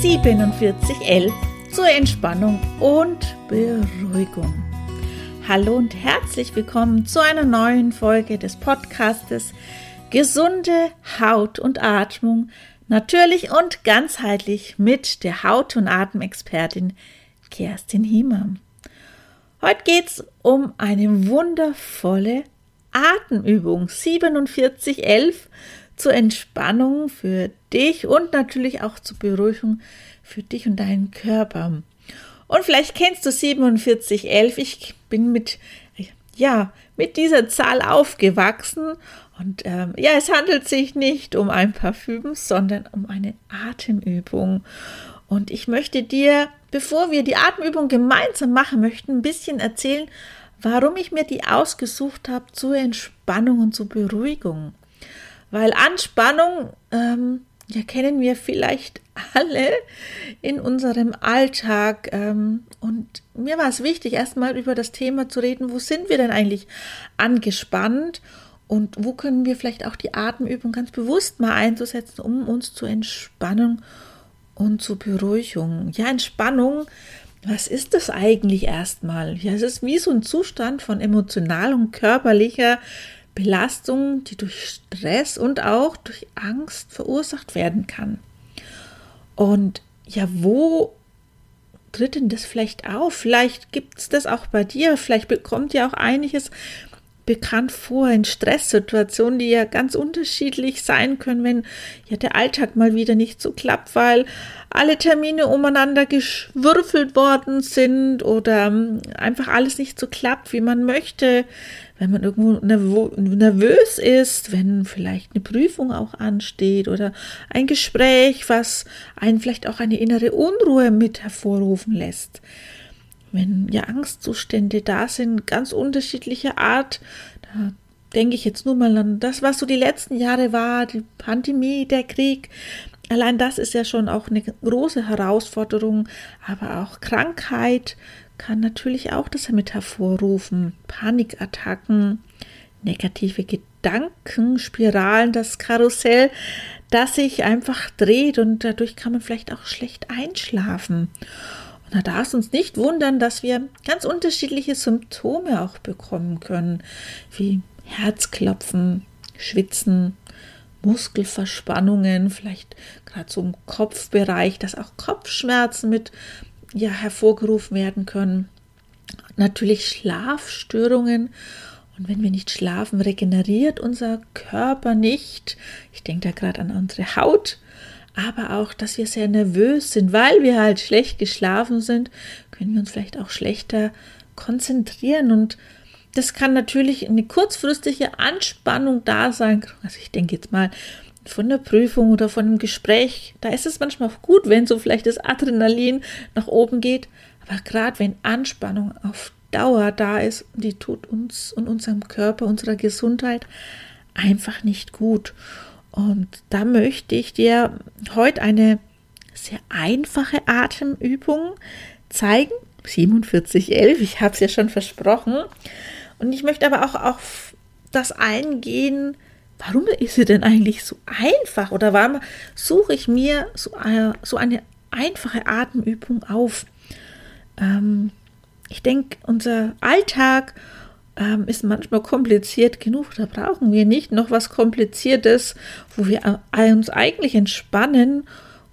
4711 zur Entspannung und Beruhigung. Hallo und herzlich willkommen zu einer neuen Folge des Podcastes Gesunde Haut und Atmung, natürlich und ganzheitlich mit der Haut- und Atemexpertin Kerstin Hiemer. Heute geht es um eine wundervolle Atemübung 4711 zur Entspannung für dich und natürlich auch zur Beruhigung für dich und deinen Körper. Und vielleicht kennst du 4711. Ich bin mit, ja, mit dieser Zahl aufgewachsen. Und ähm, ja, es handelt sich nicht um ein Parfüm, sondern um eine Atemübung. Und ich möchte dir, bevor wir die Atemübung gemeinsam machen möchten, ein bisschen erzählen, warum ich mir die ausgesucht habe zur Entspannung und zur Beruhigung. Weil Anspannung, ähm, ja, kennen wir vielleicht alle in unserem Alltag. Ähm, und mir war es wichtig, erstmal über das Thema zu reden, wo sind wir denn eigentlich angespannt und wo können wir vielleicht auch die Atemübung ganz bewusst mal einzusetzen, um uns zu entspannen und zur Beruhigung. Ja, Entspannung, was ist das eigentlich erstmal? Ja, es ist wie so ein Zustand von emotionaler und körperlicher Belastung, die durch Stress und auch durch Angst verursacht werden kann. Und ja, wo tritt denn das vielleicht auf? Vielleicht gibt es das auch bei dir. Vielleicht bekommt ja auch einiges bekannt vor in Stresssituationen, die ja ganz unterschiedlich sein können, wenn ja der Alltag mal wieder nicht so klappt, weil alle Termine umeinander geschwürfelt worden sind oder ähm, einfach alles nicht so klappt, wie man möchte, wenn man irgendwo nervös ist, wenn vielleicht eine Prüfung auch ansteht oder ein Gespräch, was einen vielleicht auch eine innere Unruhe mit hervorrufen lässt wenn ja Angstzustände da sind, ganz unterschiedlicher Art, da denke ich jetzt nur mal an das, was so die letzten Jahre war, die Pandemie, der Krieg. Allein das ist ja schon auch eine große Herausforderung, aber auch Krankheit kann natürlich auch das damit hervorrufen. Panikattacken, negative Gedanken, Spiralen, das Karussell, das sich einfach dreht und dadurch kann man vielleicht auch schlecht einschlafen. Und da darf es uns nicht wundern, dass wir ganz unterschiedliche Symptome auch bekommen können, wie Herzklopfen, Schwitzen, Muskelverspannungen, vielleicht gerade so im Kopfbereich, dass auch Kopfschmerzen mit ja, hervorgerufen werden können. Natürlich Schlafstörungen. Und wenn wir nicht schlafen, regeneriert unser Körper nicht. Ich denke da gerade an unsere Haut aber auch, dass wir sehr nervös sind, weil wir halt schlecht geschlafen sind, können wir uns vielleicht auch schlechter konzentrieren und das kann natürlich eine kurzfristige Anspannung da sein. Also ich denke jetzt mal von der Prüfung oder von einem Gespräch, da ist es manchmal auch gut, wenn so vielleicht das Adrenalin nach oben geht. Aber gerade wenn Anspannung auf Dauer da ist, die tut uns und unserem Körper, unserer Gesundheit einfach nicht gut. Und da möchte ich dir heute eine sehr einfache Atemübung zeigen. 4711, ich habe es ja schon versprochen. Und ich möchte aber auch auf das eingehen, warum ist sie denn eigentlich so einfach oder warum suche ich mir so, eine, so eine einfache Atemübung auf? Ähm, ich denke, unser Alltag ähm, ist manchmal kompliziert genug. Da brauchen wir nicht noch was Kompliziertes, wo wir uns eigentlich entspannen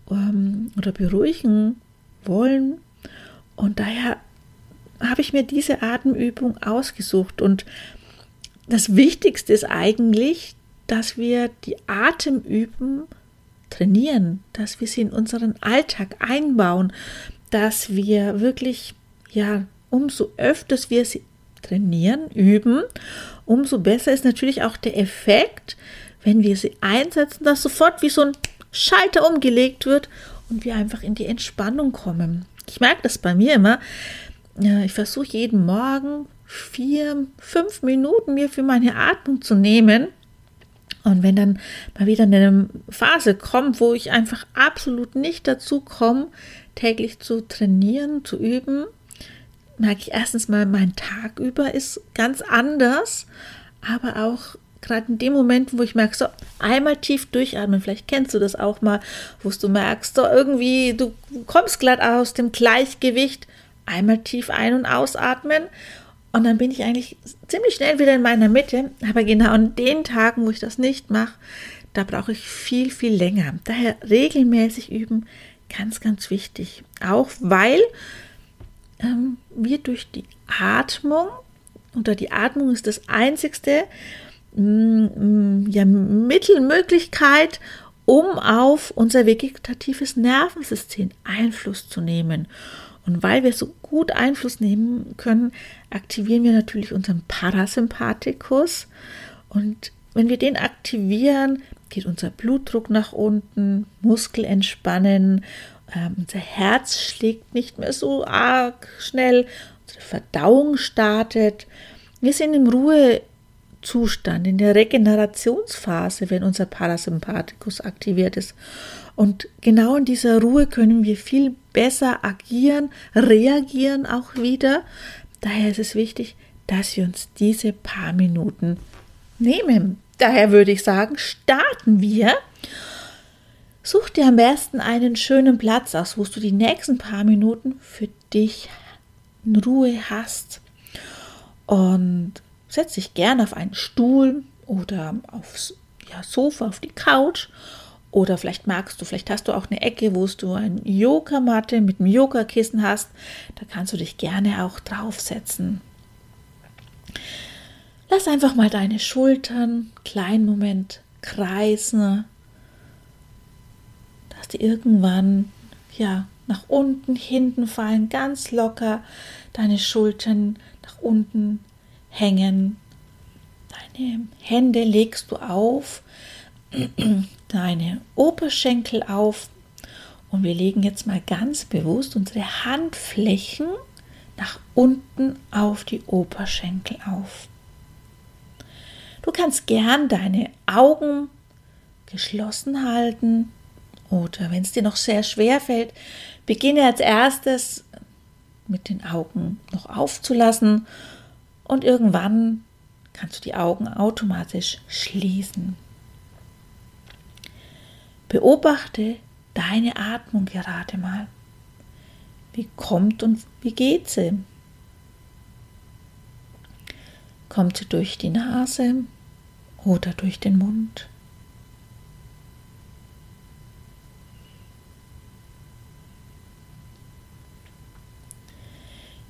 ähm, oder beruhigen wollen. Und daher habe ich mir diese Atemübung ausgesucht. Und das Wichtigste ist eigentlich, dass wir die Atemüben trainieren, dass wir sie in unseren Alltag einbauen, dass wir wirklich, ja, umso öfters wir sie trainieren, üben, umso besser ist natürlich auch der Effekt, wenn wir sie einsetzen, dass sofort wie so ein Schalter umgelegt wird und wir einfach in die Entspannung kommen. Ich merke das bei mir immer. Ich versuche jeden Morgen vier, fünf Minuten mir für meine Atmung zu nehmen. Und wenn dann mal wieder eine Phase kommt, wo ich einfach absolut nicht dazu komme, täglich zu trainieren, zu üben, merke ich erstens mal, mein Tag über ist ganz anders, aber auch gerade in dem Moment, wo ich merke, so einmal tief durchatmen, vielleicht kennst du das auch mal, wo du merkst, so irgendwie, du kommst glatt aus dem Gleichgewicht, einmal tief ein- und ausatmen und dann bin ich eigentlich ziemlich schnell wieder in meiner Mitte. Aber genau an den Tagen, wo ich das nicht mache, da brauche ich viel, viel länger. Daher regelmäßig üben, ganz, ganz wichtig. Auch weil ähm, wir durch die Atmung, oder die Atmung ist das einzigste mm, mm, ja, Mittelmöglichkeit, um auf unser vegetatives Nervensystem Einfluss zu nehmen. Und weil wir so gut Einfluss nehmen können, aktivieren wir natürlich unseren Parasympathikus. Und wenn wir den aktivieren, geht unser Blutdruck nach unten, Muskel entspannen, äh, unser Herz schlägt nicht mehr so arg schnell, unsere Verdauung startet. Wir sind im Ruhezustand, in der Regenerationsphase, wenn unser Parasympathikus aktiviert ist. Und genau in dieser Ruhe können wir viel besser agieren, reagieren auch wieder. Daher ist es wichtig, dass wir uns diese paar Minuten nehmen. Daher würde ich sagen, starten wir. Such dir am besten einen schönen Platz aus, wo du die nächsten paar Minuten für dich in Ruhe hast. Und setz dich gerne auf einen Stuhl oder aufs ja, Sofa, auf die Couch oder vielleicht magst du, vielleicht hast du auch eine Ecke, wo du eine Yogamatte mit einem Yogakissen hast. Da kannst du dich gerne auch draufsetzen. Lass einfach mal deine Schultern kleinen Moment kreisen, die irgendwann ja nach unten, hinten fallen, ganz locker deine Schultern nach unten hängen. Deine Hände legst du auf deine Oberschenkel auf und wir legen jetzt mal ganz bewusst unsere Handflächen nach unten auf die Oberschenkel auf. Du kannst gern deine Augen geschlossen halten oder wenn es dir noch sehr schwer fällt, beginne als erstes mit den Augen noch aufzulassen und irgendwann kannst du die Augen automatisch schließen. Beobachte deine Atmung gerade mal. Wie kommt und wie geht sie? Kommt sie durch die Nase oder durch den Mund?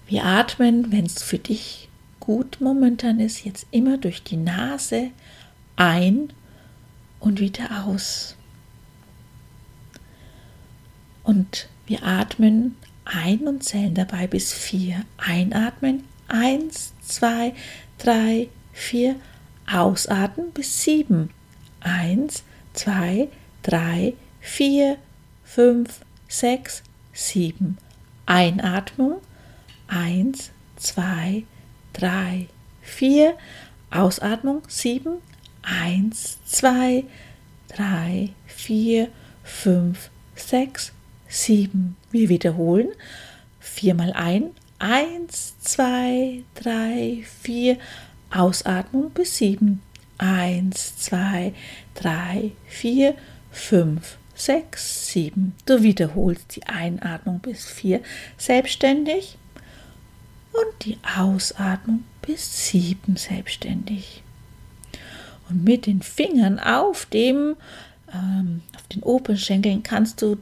Wir atmen, wenn es für dich gut momentan ist, jetzt immer durch die Nase ein und wieder aus. Und wir atmen ein und zählen dabei bis vier. Einatmen, eins, zwei, drei, vier. Ausatmen bis sieben. Eins, zwei, drei, vier, fünf, sechs, sieben. Einatmung, eins, zwei, drei, vier. Ausatmung, sieben. Eins, zwei, drei, vier, fünf, sechs, sieben. Wir wiederholen. Viermal ein. Eins, zwei, drei, vier. Ausatmung bis sieben. Eins, zwei, drei, vier, fünf, sechs, sieben. Du wiederholst die Einatmung bis vier selbstständig und die Ausatmung bis sieben selbstständig. Und mit den Fingern auf dem ähm, auf den Oberschenkeln kannst du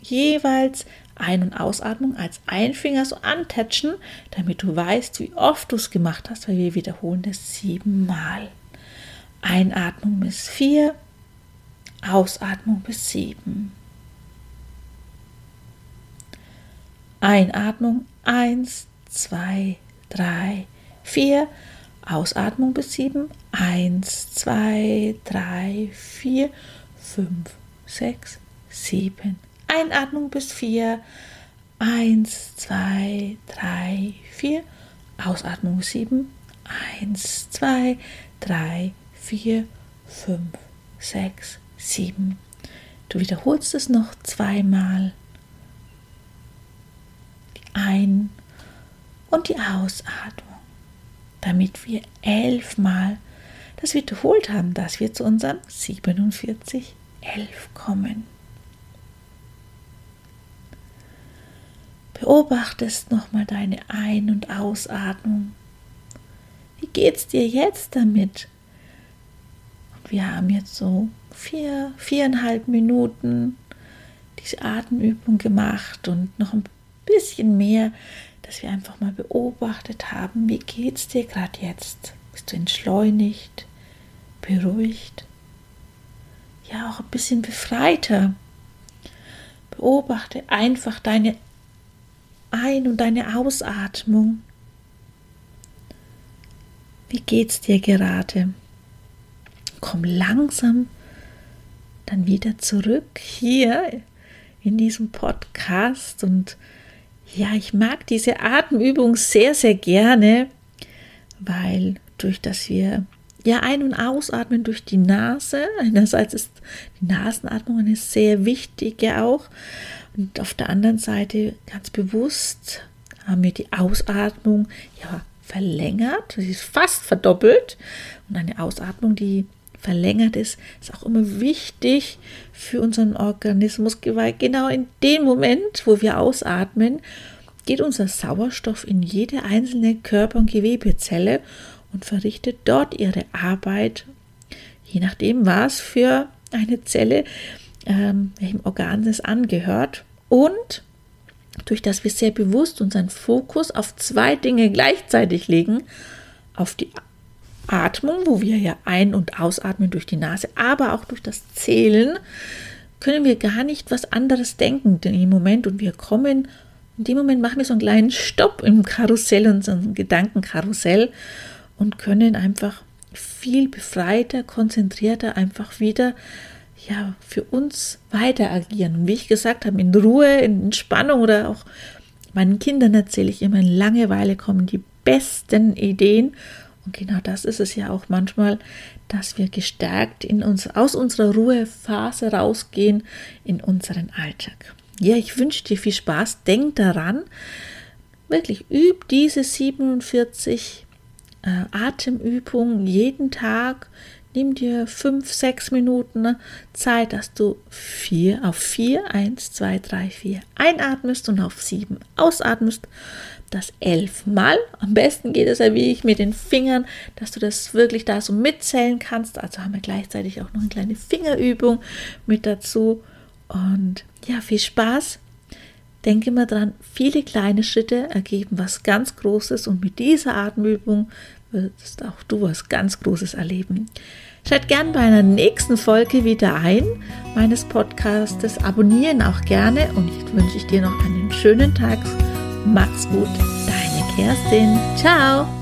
jeweils Ein- und Ausatmung als Einfinger so antatschen, damit du weißt, wie oft du es gemacht hast, weil wir wiederholen das siebenmal. Einatmung bis vier, Ausatmung bis sieben. Einatmung eins, zwei, drei, vier. Ausatmung bis sieben. Eins, zwei, drei, vier, fünf, sechs, sieben. Einatmung bis vier. Eins, zwei, drei, vier. Ausatmung sieben. Eins, zwei, drei, vier, fünf, sechs, sieben. Du wiederholst es noch zweimal. Ein- und die Ausatmung, damit wir elfmal das wiederholt haben, dass wir zu unserem 4711 kommen. Beobachtest nochmal deine Ein- und Ausatmung. Wie geht's dir jetzt damit? Und wir haben jetzt so vier, viereinhalb Minuten diese Atemübung gemacht und noch ein bisschen mehr, dass wir einfach mal beobachtet haben, wie geht's dir gerade jetzt? Bist du entschleunigt, beruhigt? Ja, auch ein bisschen befreiter. Beobachte einfach deine ein- und deine Ausatmung. Wie geht's dir gerade? Komm langsam dann wieder zurück hier in diesem Podcast und ja, ich mag diese Atemübung sehr, sehr gerne, weil durch das wir ja ein- und ausatmen durch die Nase, einerseits ist die Nasenatmung eine sehr wichtige auch. Und auf der anderen Seite ganz bewusst haben wir die Ausatmung ja verlängert, sie ist fast verdoppelt. Und eine Ausatmung, die verlängert ist, ist auch immer wichtig für unseren Organismus, weil genau in dem Moment, wo wir ausatmen, geht unser Sauerstoff in jede einzelne Körper- und Gewebezelle und verrichtet dort ihre Arbeit, je nachdem, was für eine Zelle ähm, welchem Organ es angehört. Und durch das wir sehr bewusst unseren Fokus auf zwei Dinge gleichzeitig legen, auf die Atmung, wo wir ja ein- und ausatmen durch die Nase, aber auch durch das Zählen, können wir gar nicht was anderes denken in dem Moment und wir kommen, in dem Moment machen wir so einen kleinen Stopp im Karussell, unserem Gedankenkarussell und können einfach viel befreiter, konzentrierter einfach wieder ja, für uns weiter agieren. Und wie ich gesagt habe, in Ruhe, in Entspannung oder auch meinen Kindern erzähle ich immer, in Langeweile kommen die besten Ideen. Und genau das ist es ja auch manchmal, dass wir gestärkt in uns, aus unserer Ruhephase rausgehen in unseren Alltag. Ja, ich wünsche dir viel Spaß. Denk daran, wirklich üb diese 47 äh, Atemübungen jeden Tag Nimm dir fünf, sechs Minuten Zeit, dass du vier auf vier, eins, zwei, drei, vier einatmest und auf sieben ausatmest. Das elfmal. Am besten geht es ja wie ich mit den Fingern, dass du das wirklich da so mitzählen kannst. Also haben wir gleichzeitig auch noch eine kleine Fingerübung mit dazu. Und ja, viel Spaß. Denke immer dran, viele kleine Schritte ergeben was ganz Großes und mit dieser Atemübung wirst auch du was ganz Großes erleben. Schalt gern bei einer nächsten Folge wieder ein meines Podcastes. Abonnieren auch gerne und jetzt wünsche ich dir noch einen schönen Tag. Mach's gut, deine Kerstin. Ciao.